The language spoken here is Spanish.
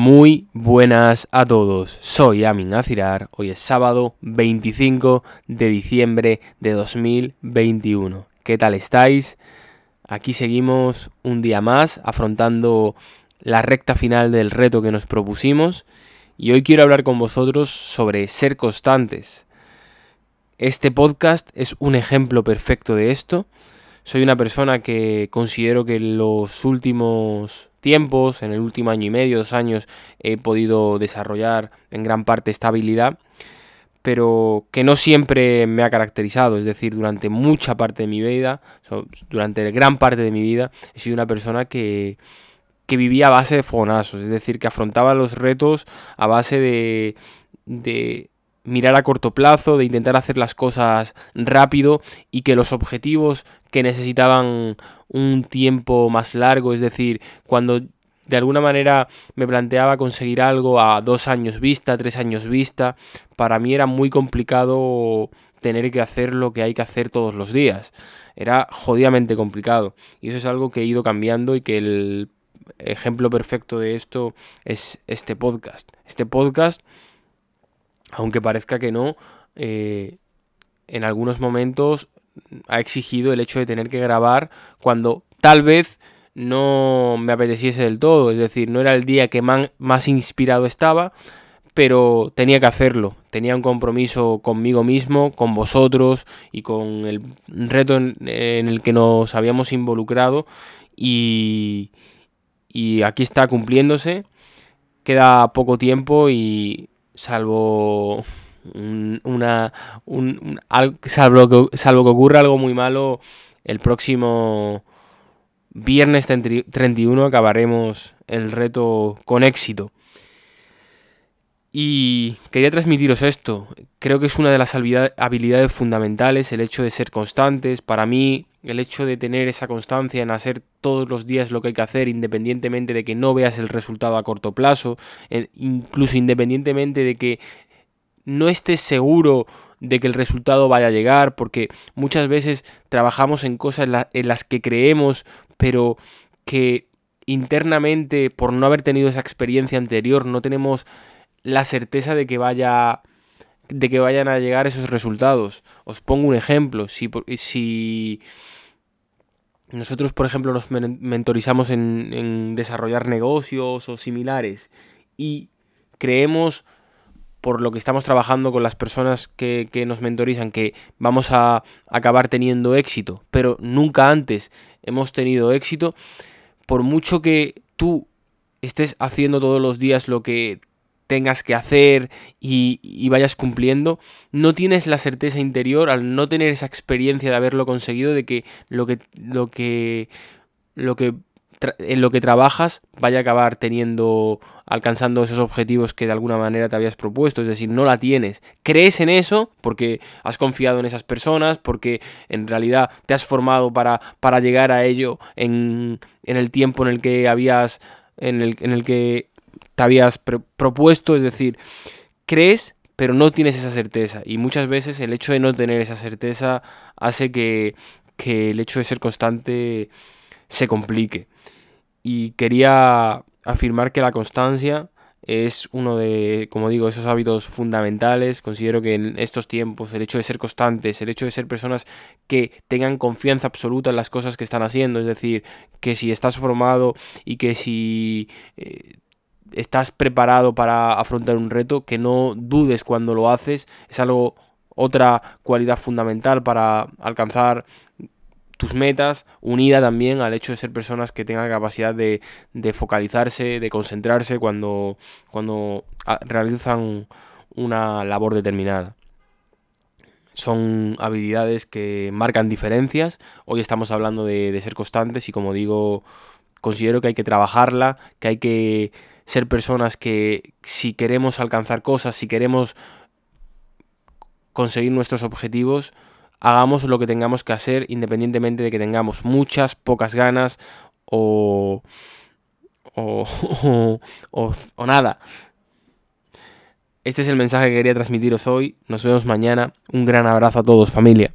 Muy buenas a todos, soy Amin Azirar, hoy es sábado 25 de diciembre de 2021. ¿Qué tal estáis? Aquí seguimos un día más afrontando la recta final del reto que nos propusimos y hoy quiero hablar con vosotros sobre ser constantes. Este podcast es un ejemplo perfecto de esto. Soy una persona que considero que en los últimos tiempos, en el último año y medio, dos años, he podido desarrollar en gran parte esta habilidad, pero que no siempre me ha caracterizado, es decir, durante mucha parte de mi vida, durante gran parte de mi vida, he sido una persona que, que vivía a base de fogonazos, es decir, que afrontaba los retos a base de, de mirar a corto plazo, de intentar hacer las cosas rápido y que los objetivos que necesitaban un tiempo más largo, es decir, cuando de alguna manera me planteaba conseguir algo a dos años vista, tres años vista, para mí era muy complicado tener que hacer lo que hay que hacer todos los días. Era jodidamente complicado. Y eso es algo que he ido cambiando y que el ejemplo perfecto de esto es este podcast. Este podcast, aunque parezca que no, eh, en algunos momentos ha exigido el hecho de tener que grabar cuando tal vez no me apeteciese del todo, es decir, no era el día que más inspirado estaba, pero tenía que hacerlo, tenía un compromiso conmigo mismo, con vosotros y con el reto en, el que nos habíamos involucrado y, y aquí está cumpliéndose, queda poco tiempo y salvo una, un, salvo, que, salvo que ocurra algo muy malo, el próximo viernes 31 acabaremos el reto con éxito. Y quería transmitiros esto. Creo que es una de las habilidades fundamentales el hecho de ser constantes. Para mí, el hecho de tener esa constancia en hacer todos los días lo que hay que hacer, independientemente de que no veas el resultado a corto plazo, incluso independientemente de que no estés seguro de que el resultado vaya a llegar, porque muchas veces trabajamos en cosas en, las que creemos, pero que internamente, por no haber tenido esa experiencia anterior, no tenemos la certeza de que vaya de que vayan a llegar esos resultados. Os pongo un ejemplo. Si, si nosotros, por ejemplo, nos mentorizamos en, en desarrollar negocios o similares y creemos por lo que estamos trabajando con las personas que, nos mentorizan, que vamos a acabar teniendo éxito, pero nunca antes hemos tenido éxito, por mucho que tú estés haciendo todos los días lo que tengas que hacer y, vayas cumpliendo, no tienes la certeza interior al no tener esa experiencia de haberlo conseguido de que lo que lo que lo que en lo que trabajas vaya a acabar teniendo, alcanzando esos objetivos que de alguna manera te habías propuesto, es decir, no la tienes. Crees en eso porque has confiado en esas personas, porque en realidad te has formado para, para llegar a ello en, en, el tiempo en el que habías, en el, en el que te habías propuesto, es decir, crees pero no tienes esa certeza y muchas veces el hecho de no tener esa certeza hace que, que el hecho de ser constante se complique y quería afirmar que la constancia es uno de, como digo, esos hábitos fundamentales. Considero que en estos tiempos el hecho de ser constantes, el hecho de ser personas que tengan confianza absoluta en las cosas que están haciendo, es decir, que si estás formado y que si eh, estás preparado para afrontar un reto, que no dudes cuando lo haces, es algo otra cualidad fundamental para alcanzar tus metas, unida también al hecho de ser personas que tengan capacidad de, focalizarse, de concentrarse cuando, cuando ah, realizan una labor determinada. Son habilidades que marcan diferencias. Hoy estamos hablando de, de ser constantes y como digo, considero que hay que trabajarla, que hay que ser personas que si queremos alcanzar cosas, si queremos conseguir nuestros objetivos, hagamos lo que tengamos que hacer independientemente de que tengamos muchas, pocas ganas o, o, o, nada. Este es el mensaje que quería transmitiros hoy. Nos vemos mañana. Un gran abrazo a todos, familia.